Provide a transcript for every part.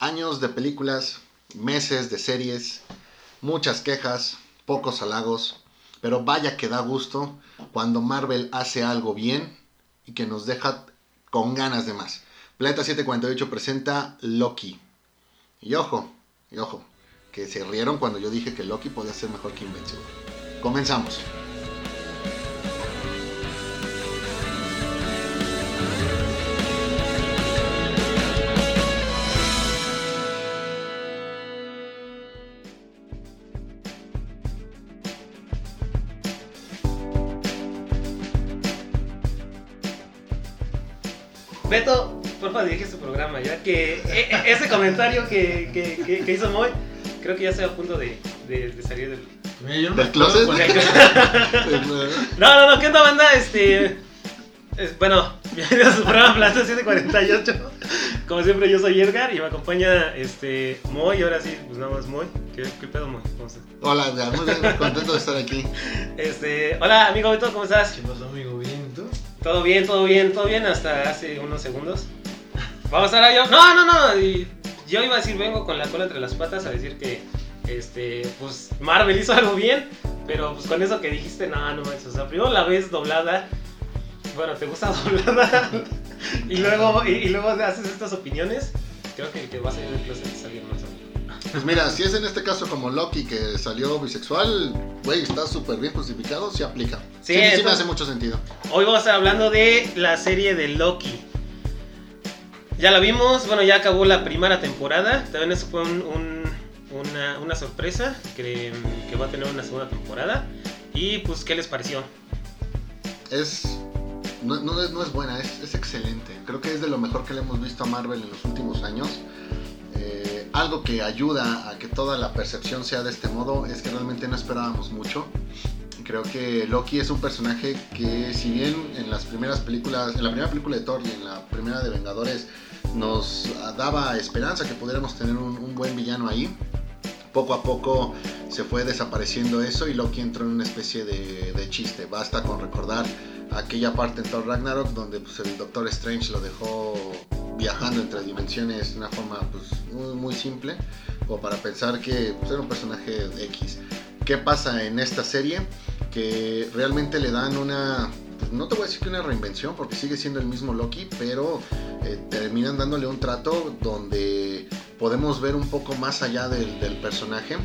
Años de películas, meses de series, muchas quejas, pocos halagos, pero vaya que da gusto cuando Marvel hace algo bien y que nos deja con ganas de más. Planeta 748 presenta Loki. Y ojo, y ojo, que se rieron cuando yo dije que Loki podía ser mejor que Invincible. Comenzamos. Que e- e- ese comentario que, que, que, que hizo Moy, creo que ya estoy a punto de, de, de salir del... Mira, yo no ¿Del me acuerdo closet? No, no, no, ¿qué onda, banda? Este... es- bueno, bienvenidos a su programa Plaza 748. Como siempre, yo soy Edgar y me acompaña este Moy, ahora sí, pues nada más Moy. ¿Qué, qué pedo, Moy? ¿Cómo estás? Hola, ya, muy bien, contento de estar aquí. Este, hola, amigo Beto, ¿cómo estás? ¿Qué pasó, amigo? ¿Bien? ¿Y tú? Todo bien, todo bien, todo bien hasta hace unos segundos. Vamos ahora yo. No, no, no. y yo iba a decir, vengo con la cola entre las patas a decir que este, pues Marvel hizo algo bien, pero pues con eso que dijiste, no, no manches. O sea, primero la ves doblada. Bueno, te gusta doblada. y luego y, y luego haces estas opiniones. Creo que, que va a salir del closet es alguien más. amigo. Pues mira, si es en este caso como Loki que salió bisexual, güey, está súper bien justificado, sí aplica. Sí, Sí, sí, me entonces- hace mucho sentido. Hoy vamos a estar hablando de la serie de Loki. Ya la vimos, bueno, ya acabó la primera temporada. También eso fue un- un- una, una sorpresa que, que va a tener una segunda temporada. Y pues, ¿qué les pareció? Es. No, no es, no es buena, es, es excelente. Creo que es de lo mejor que le hemos visto a Marvel en los últimos años. Eh, algo que ayuda a que toda la percepción sea de este modo es que realmente no esperábamos mucho. Creo que Loki es un personaje que si bien en las primeras películas, en la primera película de Thor y en la primera de Vengadores nos daba esperanza que pudiéramos tener un, buen villano ahí, poco a poco se fue desapareciendo eso y Loki entró en una especie de, chiste. Basta con recordar aquella parte en Thor Ragnarok donde pues, el Doctor Strange lo dejó viajando entre dimensiones de una forma pues, muy, simple, como para pensar que pues, era un personaje X. ¿Qué pasa en esta serie? Que realmente le dan una, pues, no te voy a decir que una reinvención, porque sigue siendo el mismo Loki, pero eh, terminan dándole un trato donde podemos ver un poco más allá del, del personaje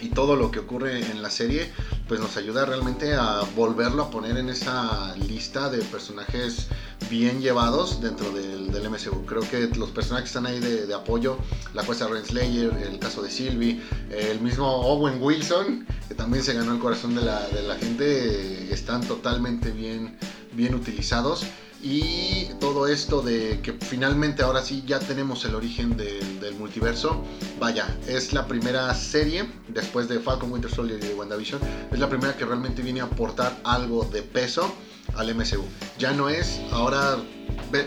y todo lo que ocurre en la serie pues nos ayuda realmente a volverlo a poner en esa lista de personajes bien llevados dentro del, del MCU. Creo que los personajes que están ahí de, de apoyo, la jueza Renslayer, el caso de Sylvie, el mismo Owen Wilson, que también se ganó el corazón de la, de la gente, están totalmente bien, bien utilizados. Y todo esto de que finalmente ahora sí ya tenemos el origen del, multiverso. Vaya, es la primera serie, después de Falcon Winter Soldier y de WandaVision, es la primera que realmente viene a aportar algo de peso al MCU. Ya no es, ahora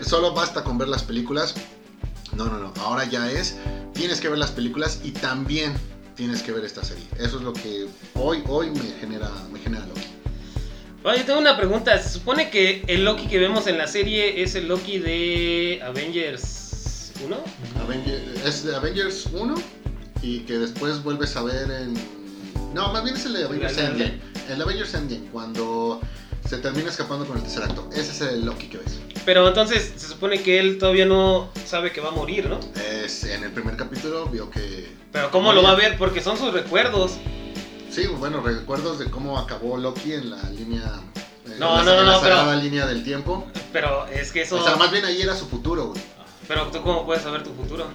solo basta con ver las películas. No, no, no, ahora ya es, tienes que ver las películas y también tienes que ver esta serie. Eso es lo que hoy, hoy me genera, me genera. Oye, tengo una pregunta. Se supone que el Loki que vemos en la serie es el Loki de Avengers 1. Avenger- es de Avengers 1 y que después vuelves a ver en... No, más bien es el de Avengers La- la- Endgame. El Avengers Endgame, cuando se termina escapando con el tercer acto. Ese es el Loki que ves. Pero entonces se supone que él todavía no sabe que va a morir, ¿no? Es, en el primer capítulo vio que... Pero ¿cómo lo va a ver? Porque son sus recuerdos. Sí, bueno, recuerdos de cómo acabó Loki en la línea... en No, la- no, no, en la no, pero- sagrada línea del tiempo. Pero es que eso... O sea, más bien ahí era su futuro, güey. Pero tú cómo puedes saber tu futuro.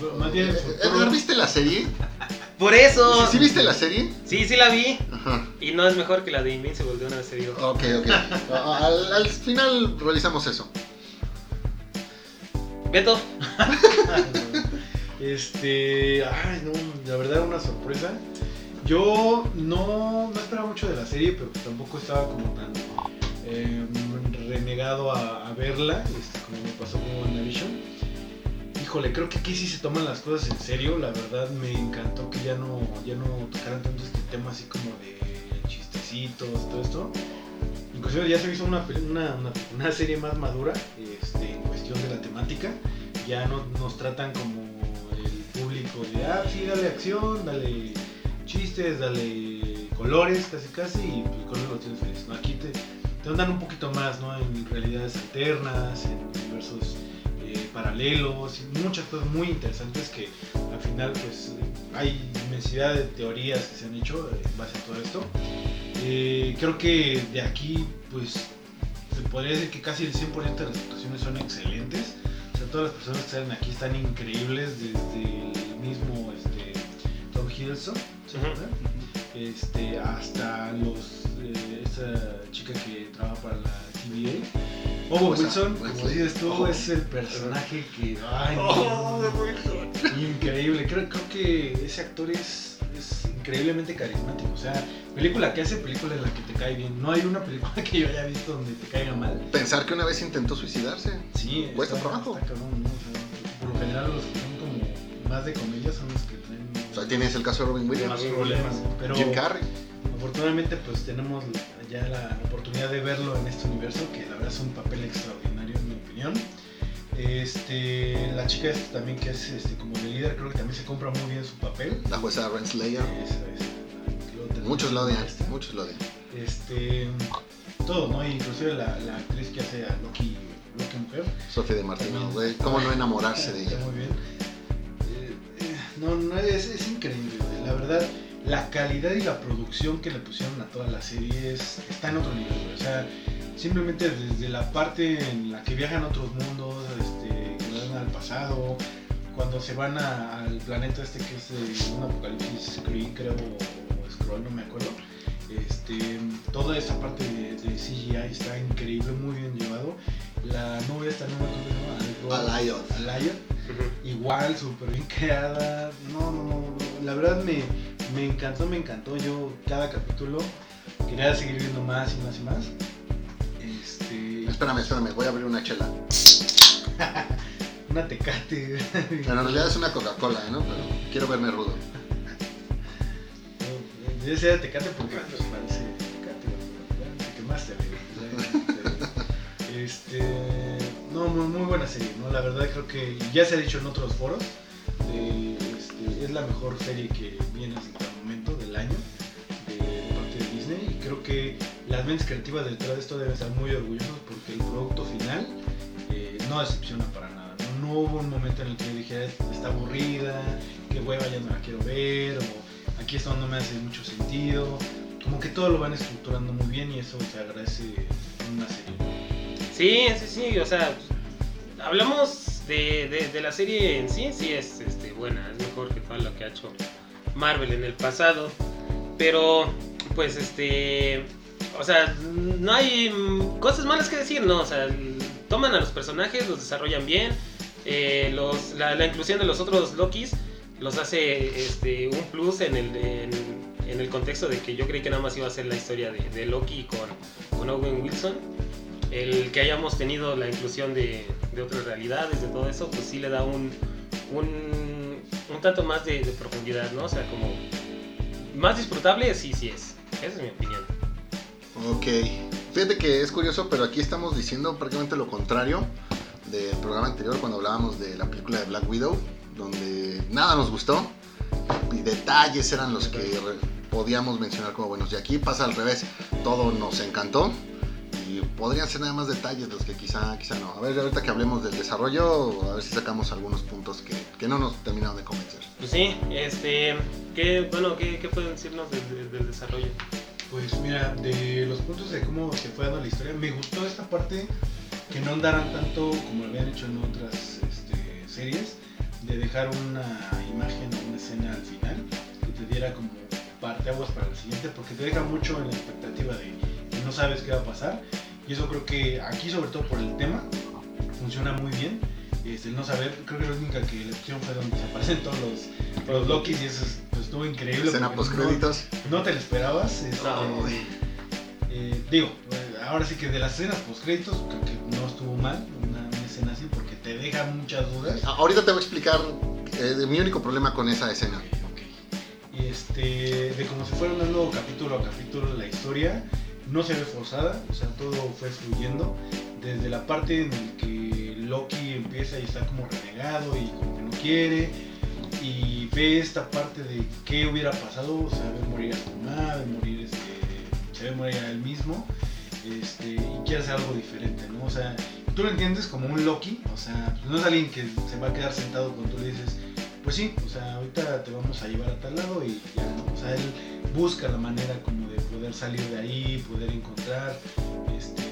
Pero Más bien, Eh, Edgar, ¿viste la serie? Por eso... ¿Sí, sí viste la serie? Sí, sí la vi. Ajá. Y no es mejor que la de Invincible, de una vez te digo. Ok, ok. A- Al, al final realizamos eso. Beto, Este. Ay, no, la verdad, una sorpresa. Yo no, no esperaba mucho de la serie, pero tampoco estaba como tan eh, renegado a, verla, este, como me pasó con WandaVision. Híjole, creo que aquí sí se toman las cosas en serio. La verdad me encantó que ya no, ya no tocaran tanto este tema así como de chistecitos, todo esto. Inclusive ya se hizo una, una, una, serie más madura este, en cuestión de la temática. Ya no nos tratan como público de, ah, sí, dale acción, dale chistes, dale colores, casi casi, y pues con eso lo tienes feliz, ¿no? Aquí te, te dan un poquito más, ¿no? En realidades alternas, en universos eh, paralelos, y muchas cosas muy interesantes que al final, pues, hay inmensidad de teorías que se han hecho en base a todo esto. Eh, creo que de aquí, pues, se podría decir que casi el 100% de las actuaciones son excelentes. O sea, todas las personas que salen aquí están increíbles, desde el mismo este, Tom Hiddleston, este, hasta los, eh, esa chica que trabaja para la. Bobo Pues, Wilson, como dices tú, Oh. es el personaje que... Ay, Oh, no, Wilson. Increíble, creo, creo que ese actor es, es increíblemente carismático. O sea, película que hace, película en la que te cae bien. No hay una película que yo haya visto donde te caiga mal. Pensar que una vez intentó suicidarse. Sí, Cuesta está- trabajo. está cabrón, ¿no? O sea, por lo general los que son como más de comedia son los que traen O sea, tienes el caso de Robin Williams, problemas. Pero Jim Carrey. afortunadamente pues tenemos ya la oportunidad de verlo en este universo, que la verdad es un papel extraordinario en mi opinión. Este, la chica esta también que es este, como de líder, creo que también se compra muy bien su papel. La jueza Renslayer. Termina Muchos lo odian, muchos lo odian. Este, todo, ¿no? Inclusive la, la actriz que hace a Loki, Loki Mujer. Sofía de Martino, güey. ¿Cómo no enamorarse de Está ella? muy bien. No, no, es, es increíble, güey. La verdad, la calidad y la producción que le pusieron a toda la serie es, está en otro nivel, güey. O sea, simplemente desde la parte en la que viajan a otros mundos, este, que van al pasado, cuando se van a- al planeta este que es un apocalipsis Kree, creo, o Scroll, no me acuerdo. Este, toda esa parte de, de CGI está increíble, muy bien llevado. La nube esta, acuerdo cómo se llama, Alliot. Igual, súper bien creada. No, no, no, la verdad me, me encantó, me encantó. Yo cada capítulo quería seguir viendo más y más y más. Este, Espérame, espérame, voy a abrir una chela. una tecate. Bueno, en realidad es una Coca-Cola, ¿no? Pero quiero verme rudo. Debe ser tecate porque pues, parece tecate. güey. Te quemaste, amigo. Este, no, muy, buena serie, ¿no? La verdad creo que ya se ha dicho en otros foros. este, es la mejor serie que viene hasta el momento del año de, parte de Disney y creo que las mentes creativas detrás de esto deben estar muy orgullosos porque el producto final eh, no decepciona para nada. ¿no? Hubo un momento en el que yo dijera está aburrida, que hueva ya no la quiero ver o aquí esto no me hace mucho sentido. Como que todo lo van estructurando muy bien y eso se agradece en una serie. Sí, sí, sí, o sea, hablamos de, de- la serie en sí, sí es este, buena, es mejor que todo lo que ha hecho Marvel en el pasado, pero pues este, o sea, no hay cosas malas que decir, ¿no? O sea, toman a los personajes, los desarrollan bien, eh, los, la, inclusión de los otros Lokis los hace este, un plus en el, en el contexto de que yo creí que nada más iba a ser la historia de, de Loki con, con Owen Wilson el que hayamos tenido la inclusión de, de otras realidades, de todo eso, pues sí le da un, un, tanto más de, profundidad, ¿no? O sea, como más disfrutable, sí, sí es. Esa es mi opinión. Ok. Fíjate que es curioso, pero aquí estamos diciendo prácticamente lo contrario del programa anterior cuando hablábamos de la película de Black Widow, donde nada nos gustó y detalles eran los que podíamos mencionar como buenos. Y aquí pasa al revés, todo nos encantó y podrían ser nada más detalles los que quizá, quizá no. A ver, ahorita que hablemos del desarrollo, a ver si sacamos algunos puntos que, que no nos terminaron de convencer. Pues sí, este, ¿qué, bueno, ¿qué, qué pueden decirnos del, del- del desarrollo? Pues mira, de los puntos de cómo se fue dando la historia, me gustó esta parte que no andaran tanto como lo habían hecho en otras este, series, de dejar una imagen o una escena al final que te diera como parteaguas para el siguiente, porque te deja mucho en la expectativa de no sabes qué va a pasar. Y eso creo que aquí, sobre todo por el tema, funciona muy bien. Este, el no saber, creo que la única que la opción fue donde se aparecen todos los, los Lokis y eso es- pues, estuvo increíble. Escena porque post no- créditos. no te lo esperabas. este, No, eh, digo, ahora sí que de las escenas post créditos creo que no estuvo mal una, una escena así porque te deja muchas dudas. A- Ahorita te voy a explicar eh, mi único problema con esa escena. Este, de cómo se fueron dando capítulo a capítulo la historia, no se ve forzada, o sea, todo fue fluyendo. Desde la parte en la que Loki empieza y está como renegado y como que no quiere, y ve esta parte de qué hubiera pasado, o sea, ve morir a su mamá, ve morir, este, se ve morir a él mismo, este, y quiere hacer algo diferente, ¿no? O sea, tú lo entiendes como un Loki, o sea, no es alguien que se va a quedar sentado cuando tú le dices, pues sí, o sea, ahorita te vamos a llevar a tal lado y ya, ¿no? O sea, él busca la manera como de poder salir de ahí, poder encontrar este,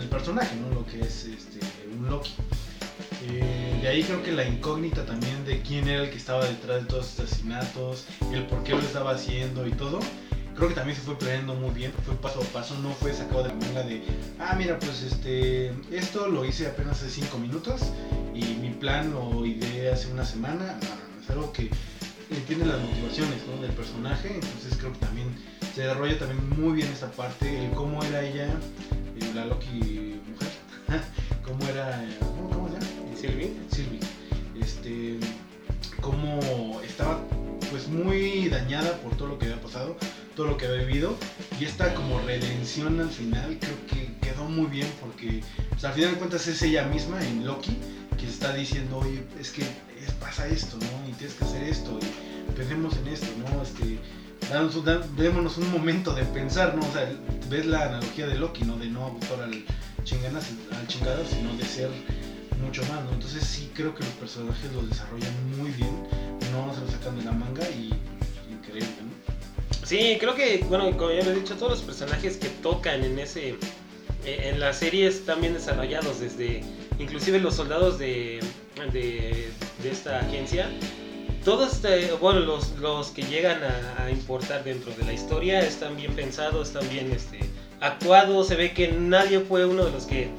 el personaje, ¿no? Lo que es este, un Loki. Eh, de ahí creo que la incógnita también de quién era el que estaba detrás de todos estos asesinatos, el por qué lo estaba haciendo y todo, creo que también se fue planeando muy bien, fue paso a paso, no fue sacado de la manga de, ah, mira, pues este, esto lo hice apenas hace 5 minutos y mi plan lo ideé hace una semana, no, no, es algo que entiende las motivaciones ¿no? del personaje, entonces creo que también se desarrolla también muy bien esta parte, el cómo era ella, eh, la Loki mujer, cómo era, ¿cómo, cómo se llama? Sylvie. Sylvie. Este, cómo estaba pues muy dañada por todo lo que había pasado, todo lo que había vivido y esta como redención al final creo que quedó muy bien porque pues, al final de cuentas es ella misma en Loki que está diciendo, oye, es que pasa esto, ¿no? Y tienes que hacer esto y pensemos en esto, ¿no? Este, danos démonos un momento de pensar, ¿no? O sea, ves la analogía de Loki, ¿no? De no abusar al chinganas, al chingado, sino de ser mucho más, ¿no? Entonces sí creo que los personajes los desarrollan muy bien, no se los sacan de la manga y increíble, ¿no? Sí, creo que, bueno, como ya lo he dicho, todos los personajes que tocan en ese eh, en la serie están bien desarrollados, desde inclusive los soldados de, de, de esta agencia. Todos, eh, bueno, los, los que llegan a, a importar dentro de la historia están bien pensados, están bien este, actuados. Se ve que nadie fue uno de los que.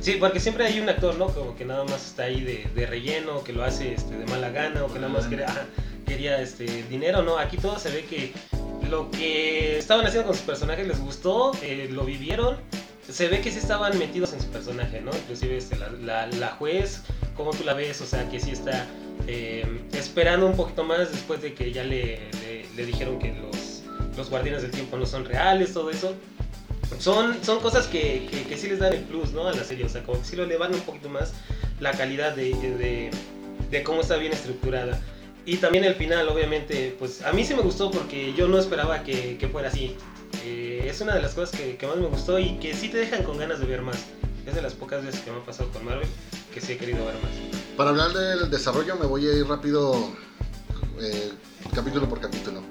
Sí, porque siempre hay un actor, ¿no? Como que nada más está ahí de, de relleno, que lo hace este, de mala gana o que nada más quería, quería este, dinero, ¿no? Aquí todo se ve que lo que estaban haciendo con sus personajes les gustó, eh, lo vivieron. Se ve que sí estaban metidos en su personaje, ¿no? Inclusive este, la, la, la juez, como tú la ves, o sea, que sí está eh, esperando un poquito más después de que ya le, le, le dijeron que los, los guardianes del tiempo no son reales, todo eso. Son, son cosas que, que, que sí les dan el plus, ¿no? A la serie, o sea, como que sí lo elevan un poquito más la calidad de, de, de cómo está bien estructurada. Y también el final, obviamente, pues a mí sí me gustó porque yo no esperaba que, que fuera así. Eh, es una de las cosas que, que más me gustó y que sí te dejan con ganas de ver más. Es de las pocas veces que me ha pasado con Marvel que sí he querido ver más. Para hablar del desarrollo me voy a ir rápido eh, capítulo por capítulo.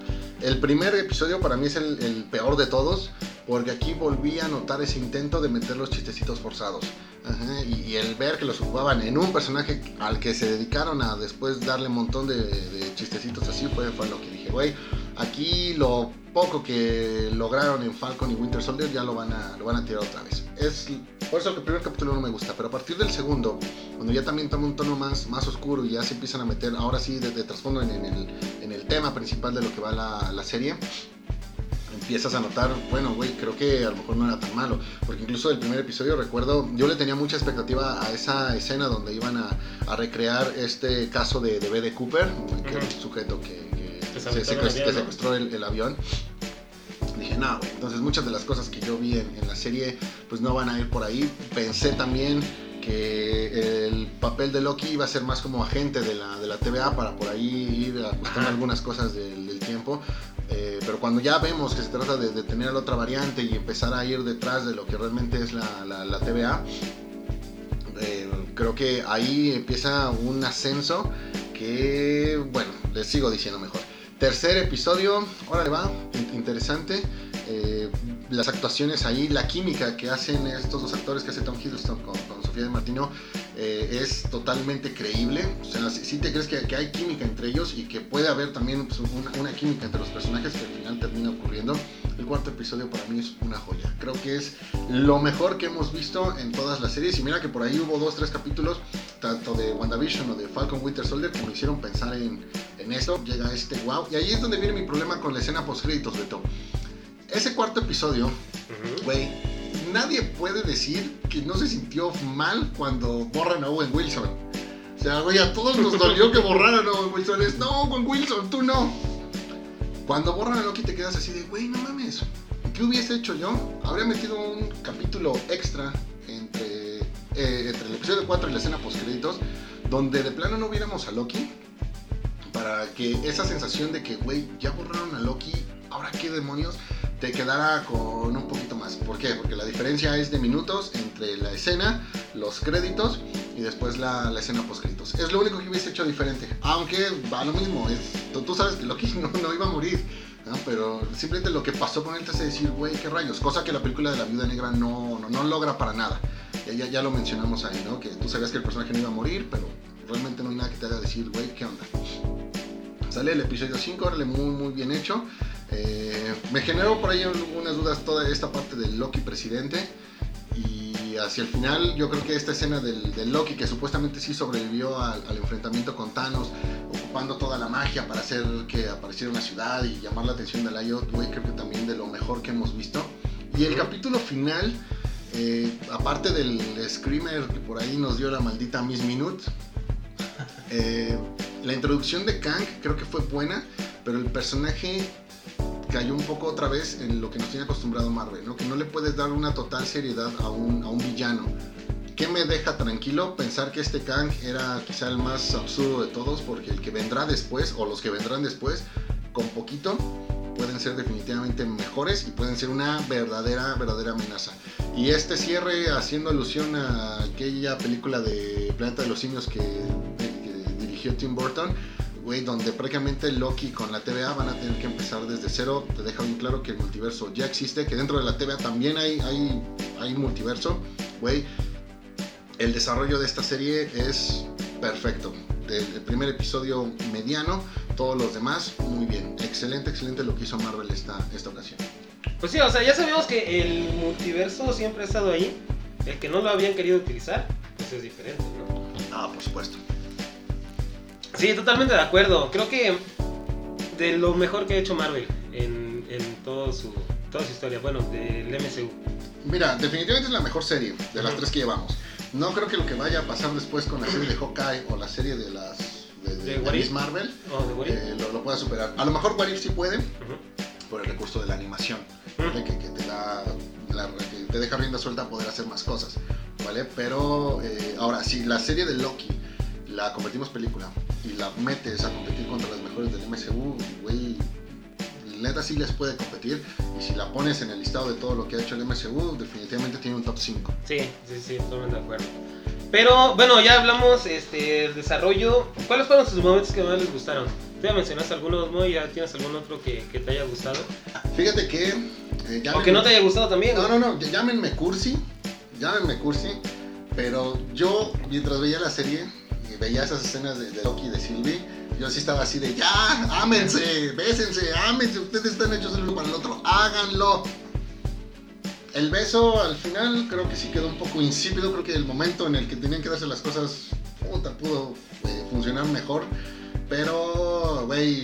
El primer episodio para mí es el, el peor de todos porque aquí volví a notar ese intento de meter los chistecitos forzados. Ajá, y, y el ver que los ocupaban en un personaje al que se dedicaron a después darle un montón de, de chistecitos así fue, fue lo que dije, güey, aquí lo poco que lograron en Falcon y Winter Soldier ya lo van a, lo van a tirar otra vez. Es por eso que el primer capítulo no me gusta, pero a partir del segundo, cuando ya también toma un tono más, más oscuro y ya se empiezan a meter, ahora sí, de, de trasfondo en, en el, en el tema principal de lo que va la, la serie, empiezas a notar, bueno, güey, creo que a lo mejor no era tan malo. Porque incluso el primer episodio, recuerdo, yo le tenía mucha expectativa a esa escena donde iban a, a recrear este caso de, de B.D. Cooper, que era un Ujú. sujeto que, que Que se- secuestró secuest- el avión, que ¿no? secuestró el, el avión. Dije, no, güey. Entonces muchas de las cosas que yo vi en, en la serie, pues no van a ir por ahí. Pensé también que el papel de Loki iba a ser más como agente de la, de la TVA para por ahí ir ajustando algunas cosas del, del tiempo. Eh, pero cuando ya vemos que se trata de, de tener la otra variante y empezar a ir detrás de lo que realmente es la, la, la TVA, eh, creo que ahí empieza un ascenso que, bueno, les sigo diciendo mejor. Tercer episodio, órale va, in- interesante. Eh, las actuaciones ahí, la química que hacen estos dos actores que hace Tom Hiddleston con, Sofía de Martino eh, es totalmente creíble. O sea, si, te crees que, que hay química entre ellos y que puede haber también pues, una, una química entre los personajes que al final termina ocurriendo. El cuarto episodio para mí es una joya. Creo que es lo mejor que hemos visto en todas las series. Y mira que por ahí hubo dos, tres capítulos, tanto de WandaVision o de Falcon Winter Soldier, que me hicieron pensar en, en esto. Llega este wow. Y ahí es donde viene mi problema con la escena post créditos, Beto. Ese cuarto episodio, güey, nadie puede decir que no se sintió mal cuando borran a Owen Wilson. O sea, güey, a todos nos dolió que borraran a Owen Wilson. Es, no, Owen Wilson, tú no. Cuando borran a Loki te quedas así de, güey, no mames. ¿Qué hubiese hecho yo? Habría metido un capítulo extra entre, eh, entre el episodio 4 y la escena post créditos, donde de plano no viéramos a Loki, para que esa sensación de que, güey, ya borraron a Loki, ahora qué demonios, te quedara con un poquito más. ¿Por qué? Porque la diferencia es de minutos entre la escena, los créditos y después la, la escena post créditos. Es lo único que hubiese hecho diferente. Aunque va lo mismo, es, tú, tú sabes que Loki no, no iba a morir. ¿no? Pero simplemente lo que pasó con él te hace decir, güey, qué rayos. Cosa que la película de la Viuda Negra no, no, no logra para nada. Ya, ya, ya lo mencionamos ahí, ¿no? Que tú sabías que el personaje no iba a morir, pero realmente no hay nada que te haga decir, güey, ¿qué onda? Sale el episodio 5, órale, muy, muy bien hecho. Eh, me generó por ahí algunas dudas toda esta parte del Loki presidente. Y hacia el final, yo creo que esta escena del, del Loki, que supuestamente sí sobrevivió al, al, enfrentamiento con Thanos, ocupando toda la magia para hacer que apareciera una ciudad y llamar la atención de la IoT, güey, creo que también de lo mejor que hemos visto. Y el capítulo final, eh, aparte del screamer que por ahí nos dio la maldita Miss Minute, eh, la introducción de Kang creo que fue buena, pero el personaje cayó un poco otra vez en lo que nos tiene acostumbrado Marvel, ¿no? que no le puedes dar una total seriedad a un, a un villano. ¿Qué me deja tranquilo? Pensar que este Kang era quizá el más absurdo de todos, porque el que vendrá después, o los que vendrán después, con poquito, pueden ser definitivamente mejores y pueden ser una verdadera, verdadera amenaza. Y este cierre haciendo alusión a aquella película de Planeta de los Simios que, dirigió Tim Burton, güey, donde prácticamente Loki con la TVA van a tener que empezar desde cero. Te deja bien claro que el multiverso ya existe, que dentro de la TVA también hay, hay, hay multiverso, güey. El desarrollo de esta serie es perfecto. Del primer episodio mediano, todos los demás, muy bien. Excelente, excelente lo que hizo Marvel esta, esta ocasión. Pues sí, o sea, ya sabemos que el multiverso siempre ha estado ahí. El que no lo habían querido utilizar, pues es diferente, ¿no? Ah, por supuesto. Sí, totalmente de acuerdo. Creo que de lo mejor que ha hecho Marvel en, en todo su, toda su historia, bueno, del MCU. Mira, definitivamente es la mejor serie de las tres que llevamos. No creo que lo que vaya a pasar después con la serie de Hawkeye o la serie de las de, de, ¿De de Miss Marvel Oh, eh, lo, lo pueda superar. A lo mejor What If sí puede Ujú. por el recurso de la animación, Ujú. ¿vale? que, que te da la- que te deja rienda suelta a poder hacer más cosas, ¿vale? Pero eh, ahora si la serie de Loki la convertimos película y la metes a competir contra las mejores del MCU, güey, neta sí les puede competir y si la pones en el listado de todo lo que ha hecho el MCU, definitivamente tiene un top 5. Sí, sí, sí, totalmente de acuerdo. Pero bueno, ya hablamos este, el desarrollo. ¿Cuáles fueron sus momentos que más les gustaron? Tú ya mencionaste algunos, ¿no? ¿Ya tienes algún otro que, que te haya gustado? Fíjate que... eh, O que no te haya gustado también. No, no, no, llámenme cursi, llámenme cursi, pero yo mientras veía la serie veía esas escenas de, de Loki y de Sylvie, yo sí estaba así de ya, ámense, bésense, ámense, ustedes están hechos el uno para el otro, háganlo. El beso al final creo que sí quedó un poco insípido, creo que el momento en el que tenían que darse las cosas, puta, pudo eh, funcionar mejor, pero, güey,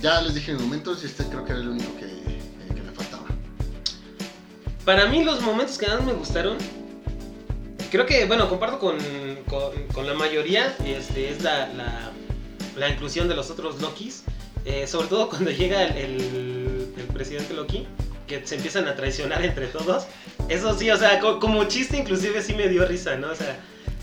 ya les dije en momentos y este creo que era el único que, eh, que me faltaba. Para mí los momentos que más me gustaron, creo que, bueno, comparto con, con, con la mayoría, este, es la, la, la inclusión de los otros Lokis, eh, sobre todo cuando llega el, el, el presidente Loki, que se empiezan a traicionar entre todos. Eso sí, o sea, co- como chiste inclusive sí me dio risa, ¿no? O sea,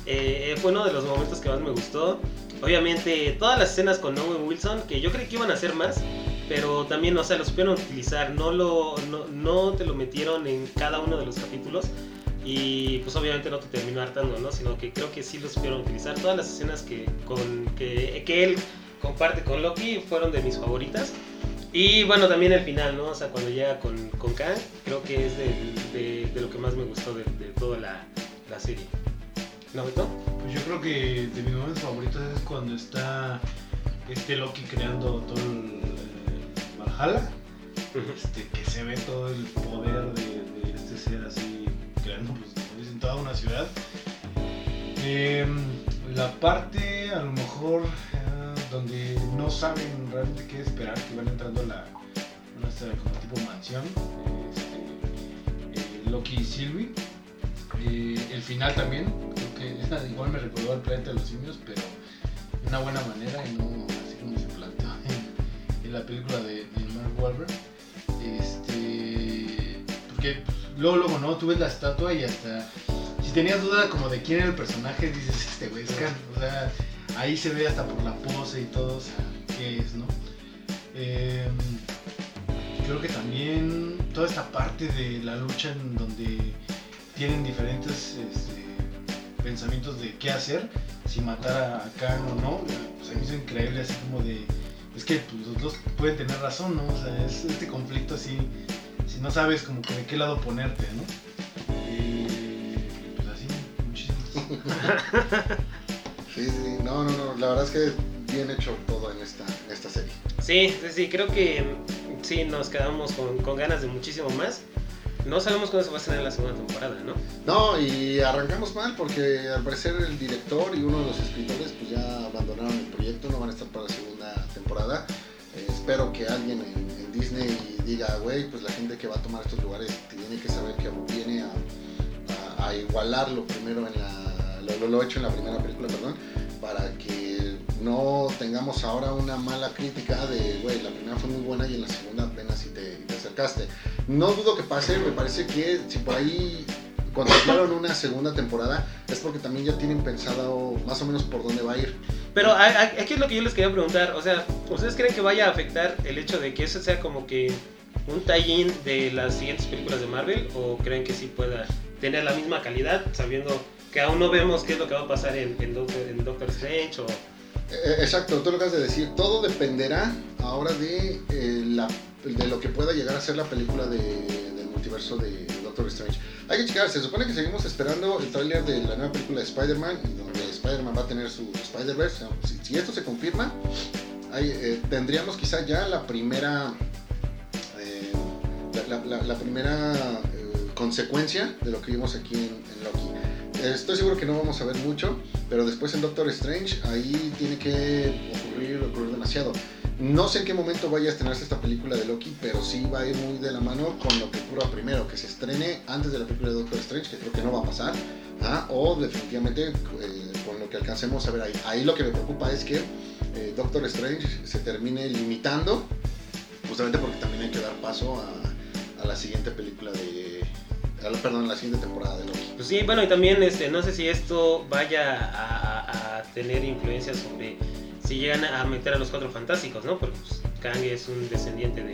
eh, fue uno de los momentos que más me gustó. Obviamente, todas las escenas con Owen Wilson, que yo creí que iban a ser más, pero también, o sea, lo supieron utilizar, no, lo, no, no te lo metieron en cada uno de los capítulos y pues obviamente no te terminó hartando, ¿no? Sino que creo que sí lo supieron utilizar. Todas las escenas que, con, que, que él comparte con Loki fueron de mis favoritas. Y bueno, también el final, ¿no? O sea, cuando llega con, con Kang, creo que es de, de lo que más me gustó de, de toda la, la serie. ¿No, Beto? Pues yo creo que de mis momentos favoritos es cuando está este Loki creando todo el, el Valhalla. Este, que se ve todo el poder de, de este ser así pues, dicen, toda una ciudad. Em, la parte, a lo mejor, ah, donde no saben realmente qué esperar, que van entrando a la, una tipo mansión, este, Loki y Sylvie. Eh, el final también, creo que igual me recordó al planeta de los simios, pero de una buena manera y no así como se planteó en, en la película de, de Mark Wahlberg. Este, porque pues, luego, luego, ¿no? Tú ves la estatua y hasta si tenías duda como de quién era el personaje, dices, este güey es. O sea, ahí se ve hasta por la pose y todo, o sea, qué es, ¿no? Eh, creo que también toda esta parte de la lucha en donde tienen diferentes este, pensamientos de qué hacer, si matar a Khan o no, pues a mí es increíble así como de, es que pues, los dos pueden tener razón, ¿no? O sea, es este conflicto así, si no sabes como que de qué lado ponerte, ¿no? Y pues así, muchísimos. Sí, sí, no, no, no, la verdad es que bien hecho todo en esta, en esta serie. Sí, sí, sí, creo que mm, sí nos quedamos con, con ganas de muchísimo más. No sabemos cuándo se va a estrenar la segunda temporada, ¿no? No, y arrancamos mal porque al parecer el director y uno de los escritores pues ya abandonaron el proyecto, no van a estar para la segunda temporada. Eh, espero que alguien en, en Disney diga, güey, pues la gente que va a tomar estos lugares tiene que saber que viene a, a- a igualarlo primero en la... Lo, lo, hecho en la primera película, perdón, para que no tengamos ahora una mala crítica de, güey, la primera fue muy buena y en la segunda apenas si te acercaste. No dudo que pase, me parece que si por ahí contemplaron una segunda temporada es porque también ya tienen pensado más o menos por dónde va a ir. Pero aquí es lo que yo les quería preguntar. O sea, ¿ustedes creen que vaya a afectar el hecho de que eso sea como que un tie-in de las siguientes películas de Marvel? ¿O creen que sí pueda tener la misma calidad, sabiendo que aún no vemos qué es lo que va a pasar en, en Doctor, en Doctor Strange? O... Eh, Exacto, tú lo acabas de decir, todo dependerá ahora de, eh, la, de lo que pueda llegar a ser la película de, del multiverso de Doctor Strange. Hay que checar, se supone que seguimos esperando el tráiler de la nueva película de Spider-Man, donde Spider-Man va a tener su Spider-Verse. Si, esto se confirma, eh, tendríamos quizá ya la primera, eh, la, primera eh, consecuencia de lo que vimos aquí en Loki. Eh, Estoy seguro que no vamos a ver mucho, pero después en Doctor Strange ahí tiene que ocurrir, ocurrir demasiado. No sé en qué momento vaya a estrenarse esta película de Loki, pero sí va a ir muy de la mano con lo que ocurra primero, que se estrene antes de la película de Doctor Strange, que creo que no va a pasar, ¿ah? o definitivamente eh, con lo que alcancemos a ver ahí. Ahí lo que me preocupa es que eh, Doctor Strange se termine limitando, justamente porque también hay que dar paso a, a la siguiente película de... perdón, la siguiente temporada de Loki. Pues sí, bueno, y también este, no sé si esto vaya a, tener influencia sobre si llegan a meter a los cuatro fantásticos, ¿no? Porque pues, Kang es un descendiente de,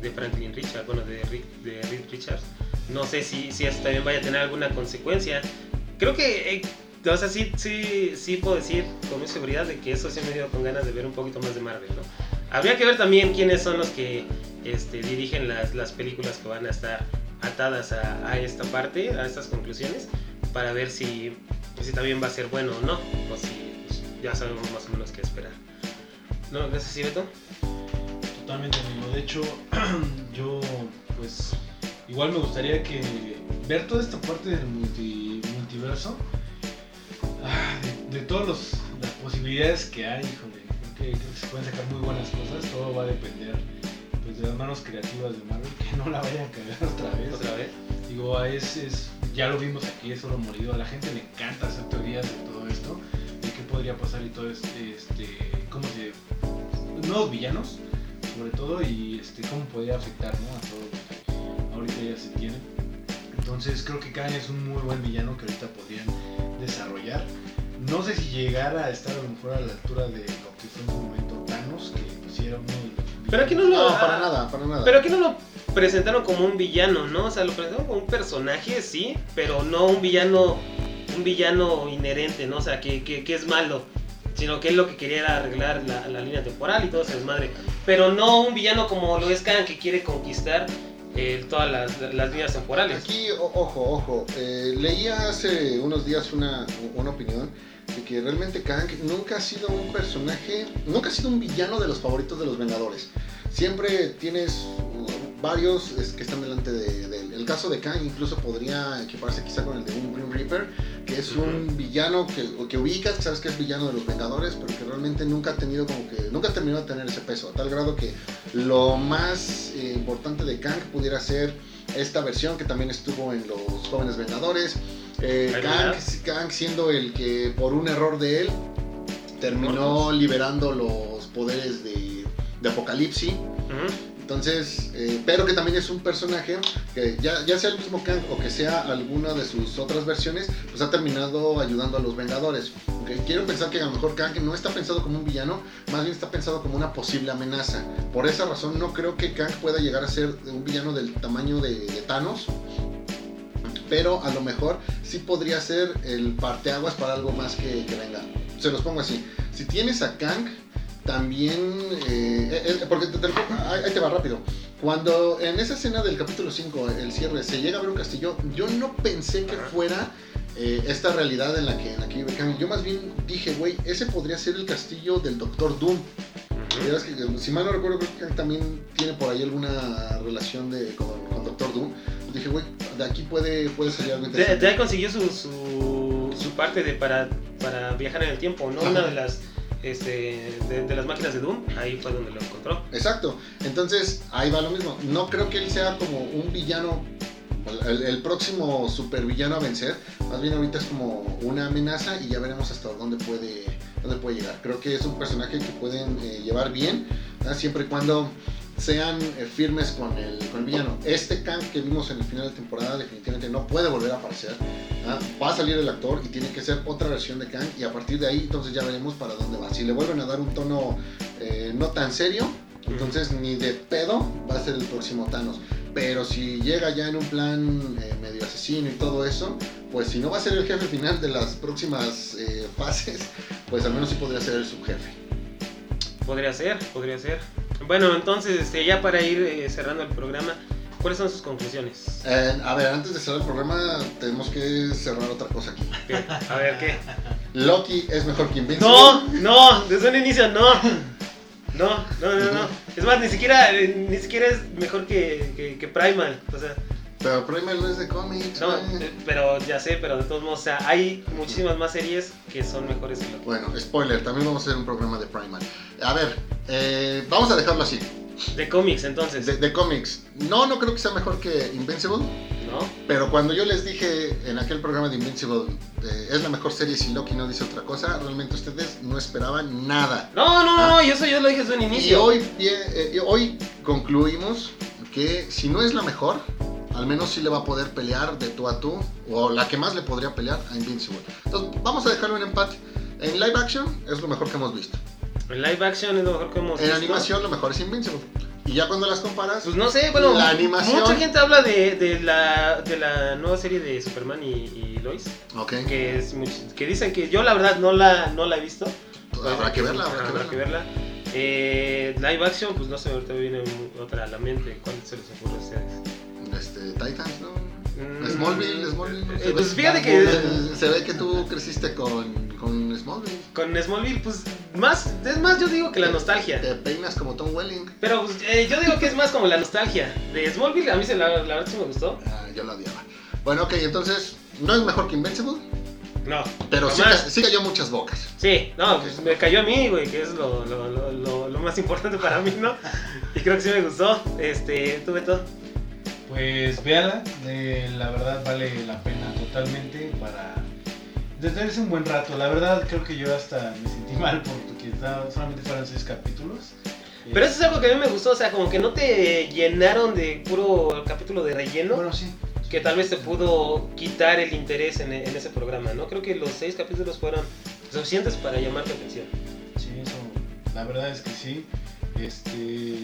de Franklin Richards, bueno, de Rick, de Reed Richards. No sé si, si esto también vaya a tener alguna consecuencia. Creo que, eh, o sea, sí, sí, sí puedo decir con mi seguridad de que eso sí me dio con ganas de ver un poquito más de Marvel, ¿no? Habría que ver también quiénes son los que este, dirigen las, las películas que van a estar atadas a, esta parte, a estas conclusiones, para ver si, si también va a ser bueno o no, o si pues, ya sabemos más o menos qué esperar. ¿No? ¿Gracias, sí, Beto? Totalmente, amigo. De hecho, yo, pues, igual me gustaría que ver toda esta parte del multi- multiverso, ah, de, de todas las posibilidades que hay, híjole, creo creo que se pueden sacar muy buenas cosas. Todo va a depender pues, de las manos creativas de Marvel, que no la vayan a cagar otra vez. Otra vez. Digo, es, es- ya lo vimos aquí, es oro morido. A la gente le encanta hacer teorías de todo esto, de qué podría pasar y todo este, este cómo se. nuevos villanos, sobre todo, y este, cómo podría afectar ¿no? a todo lo que ahorita ya se tiene. Entonces, creo que Kang es un muy buen villano que ahorita podrían desarrollar. No sé si llegara a estar a lo mejor a la altura de lo que fue en su momento Thanos, que pues era uno. Pero aquí no lo- No, para nada, para nada. Pero aquí no lo presentaron como un villano, ¿no? O sea, lo presentaron como un personaje, sí, pero no un villano, un villano inherente, ¿no? O sea, que, que, que es malo, sino que él lo que quería era arreglar la, la línea temporal y todo ese desmadre. Pero no un villano como lo es Khan, que quiere conquistar eh, todas las, las líneas temporales. Aquí, ojo, ojo, eh, leía hace unos días una, una opinión de que realmente Kang nunca ha sido un personaje, nunca ha sido un villano de los favoritos de los Vengadores. Siempre tienes uh, varios que están delante de, de él. El caso de Kang incluso podría equiparse quizá con el de un Grim Reaper, que es un villano que, que ubicas, que sabes que es villano de los Vengadores, pero que realmente nunca ha tenido como que, nunca ha terminado de tener ese peso, a tal grado que lo más eh, importante de Kang pudiera ser esta versión que también estuvo en los Jóvenes Vengadores. Eh, Kang, siendo el que por un error de él terminó liberando los poderes de, de Apocalipsis. Entonces, eh, pero que también es un personaje que ya, ya sea el mismo Kang o que sea alguna de sus otras versiones, pues ha terminado ayudando a los Vengadores. Quiero pensar que a lo mejor Kang no está pensado como un villano, más bien está pensado como una posible amenaza. Por esa razón no creo que Kang pueda llegar a ser un villano del tamaño de, de Thanos. Pero a lo mejor sí podría ser el parteaguas para algo más que, que venga. Se los pongo así. Si tienes a Kang, también... eh, eh, porque te- ahí te va rápido. Cuando en esa escena del capítulo 5, el cierre, se llega a ver un castillo, yo no pensé que fuera eh, esta realidad en la que, en la que vive Kang. Yo más bien dije, güey, ese podría ser el castillo del Doctor Doom. Que, eh, si mal no recuerdo, creo que Kang también tiene por ahí alguna relación de, con, con Doctor Doom. Dije, güey, de aquí puede, puede salir algo interesante. ahí consiguió su, su, su parte de para, para viajar en el tiempo, ¿no? Ajá. Una de las este, de, de las máquinas de Doom, ahí fue donde lo encontró. Exacto. Entonces, ahí va lo mismo. No creo que él sea como un villano, el, el próximo supervillano a vencer. Más bien ahorita es como una amenaza y ya veremos hasta dónde puede, dónde puede llegar. Creo que es un personaje que pueden eh, llevar bien, siempre y cuando sean eh, firmes con el, con el villano. Este Kang que vimos en el final de temporada definitivamente no puede volver a aparecer. ¿ah? Va a salir el actor y tiene que ser otra versión de Kang y a partir de ahí entonces ya veremos para dónde va. Si le vuelven a dar un tono eh, no tan serio, entonces ni de pedo va a ser el próximo Thanos. Pero si llega ya en un plan eh, medio asesino y todo eso, pues si no va a ser el jefe final de las próximas eh, fases, pues al menos sí podría ser el subjefe. Podría ser, podría ser. Bueno, entonces, este, ya para ir eh, cerrando el programa, ¿cuáles son sus conclusiones? Eh, a ver, antes de cerrar el programa, tenemos que cerrar otra cosa aquí. ¿Qué? A ver, ¿qué? Loki es mejor que Invincible. No, no, desde un inicio no. No, no, no, no. Es más, ni siquiera, eh, ni siquiera es mejor que, que, que Primal. O sea, Pero Primal no es de cómics. no, eh, pero ya sé, pero de todos modos, o sea, hay muchísimas más series que son mejores que Loki. Bueno, spoiler, también vamos a hacer un programa de Primal. A ver, eh, vamos a dejarlo así. De cómics, entonces. De, de cómics. No, no creo que sea mejor que Invincible. ¿No? Pero cuando yo les dije en aquel programa de Invincible, eh, es la mejor serie si Loki no dice otra cosa, realmente ustedes no esperaban nada. No, no, no, no, y eso yo lo dije desde un Y inicio. hoy, pie- eh, hoy concluimos que si no es la mejor, al menos sí le va a poder pelear de tú a tú, o la que más le podría pelear a Invincible. Entonces, vamos a dejarlo en empate. En live action es lo mejor que hemos visto. En live action es lo mejor que hemos En visto. animación lo mejor es Invincible. Y ya cuando las comparas, Pues no sé, bueno, La animación- mucha gente habla de, de, la, de la nueva serie de Superman y, y Lois, ok, que, es much- que dicen que yo la verdad no la, no la he visto. habrá que verla, habrá que Habrá que verla. Eh, live action, pues no sé, ahorita me viene otra a la mente. ¿Cuál se les ocurre a ustedes? Este, Titans, ¿no? Mm, Smallville, Smallville. eh, pues ve, fíjate que se ve que tú creciste con, con Smallville. con Smallville, pues más, es más yo digo que la nostalgia. Te peinas como Tom Welling. Pero pues, eh, yo digo que es más como la nostalgia. De Smallville a mí se la, la verdad sí me gustó. Ah, yo la odiaba. Bueno, ok, entonces, no es mejor que Invincible, No. pero sí, jamás. ca- sí cayó muchas bocas. Sí, no, pues me cayó a mí, güey, que es lo, lo- lo más importante para mí, ¿no? Y creo que sí me gustó. Este, tuve todo. Pues véala, eh, la verdad vale la pena totalmente para detenerse un buen rato. La verdad creo que yo hasta me sentí mal porque solamente fueron seis capítulos. Pero eso es algo que a mí me gustó, o sea, como que no te llenaron de puro capítulo de relleno, Bueno, sí. que tal vez te pudo quitar el interés en, en ese programa, ¿no? Creo que los seis capítulos fueron suficientes para llamar tu atención. Sí, eso, la verdad es que sí. Este,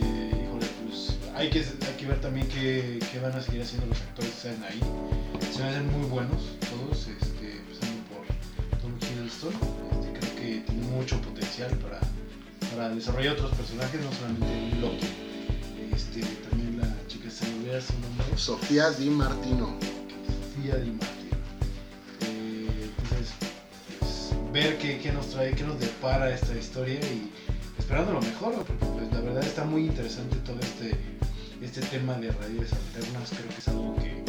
hay que, hay que ver también qué, qué van a seguir haciendo los actores que están ahí. Se me hacen muy buenos todos, este, empezando por Tom Hiddleston. Este, creo que tiene mucho potencial para, para desarrollar otros personajes, no solamente Loki. Este, también la chica se me olvida su nombre. Sofía Di Martino. Sofía Di Martino. Eh, entonces, pues, ver qué, qué nos trae, qué nos depara esta historia y esperando lo mejor, porque pues, la verdad está muy interesante todo este, este tema de raíces alternas. Creo que es algo que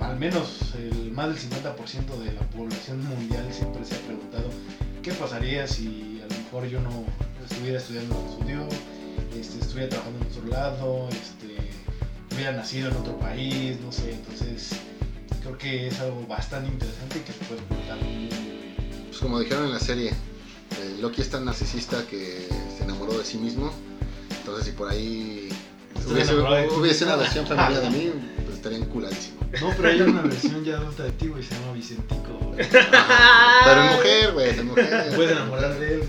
al menos el, más del 50% de la población mundial siempre se ha preguntado qué pasaría si a lo mejor yo no estuviera estudiando lo que estudió, este, estuviera trabajando en otro lado, este, hubiera nacido en otro país, no sé, entonces creo que es algo bastante interesante y que se puede explotar. Pues como dijeron en la serie, eh, Loki es tan narcisista que se enamoró de sí mismo. Entonces, si por ahí Hubiese, hubiese una versión femenina de mí, pues estaría enculadísimo. No, pero hay una versión ya adulta de ti, güey, se llama Vicentico. güey. Pero en mujer, güey, Te mujer. puedes enamorar de él.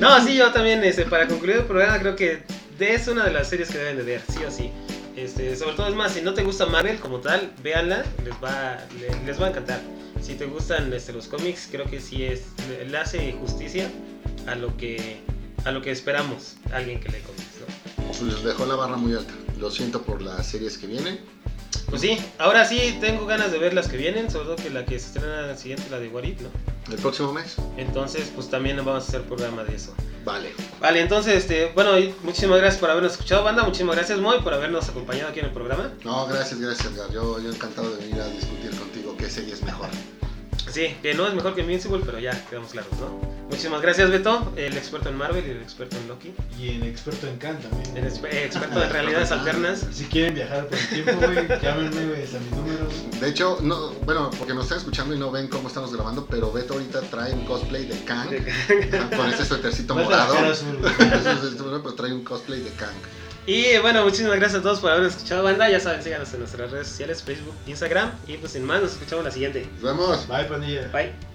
No, sí, yo también, este, para concluir el programa, creo que es una de las series que deben de ver, sí o sí. Este, sobre todo, es más, si no te gusta Marvel como tal, véanla, les va, le- les va a encantar. Si te gustan este, los cómics, creo que sí es, le, le hace justicia a lo que a lo que esperamos alguien que lee cómics, les dejó la barra muy alta. Lo siento por las series que vienen. Pues sí, ahora sí tengo ganas de ver las que vienen, sobre todo que la que se estrena la siguiente, la de If, ¿no? El próximo mes. Entonces, pues también vamos a hacer programa de eso. Vale. Vale, entonces, este, bueno, muchísimas gracias por habernos escuchado, banda. Muchísimas gracias, Moy, por habernos acompañado aquí en el programa. No, gracias, gracias, Edgar. Yo, yo encantado de venir a discutir contigo qué serie es mejor. Sí, que no es mejor que Invincible, pero ya quedamos claros, ¿no? Muchísimas gracias, Beto, el experto en Marvel y el experto en Loki. Y en experto en Khan también. El exper- eh, experto en realidades alternas. Si quieren viajar por el tiempo, güey, llámenme, güey, a mi número, güey. De hecho, no, bueno, porque nos están escuchando y no ven cómo estamos grabando, pero Beto ahorita trae un cosplay de Kang. Ajá, Con ese suétercito morado. azul, pero trae un cosplay de Kang. Y bueno, muchísimas gracias a todos por habernos escuchado, banda. Ya saben, síganos en nuestras redes sociales, Facebook, Instagram. Y pues sin más, nos escuchamos la siguiente. Nos vemos. Bye, pandilla. Bye.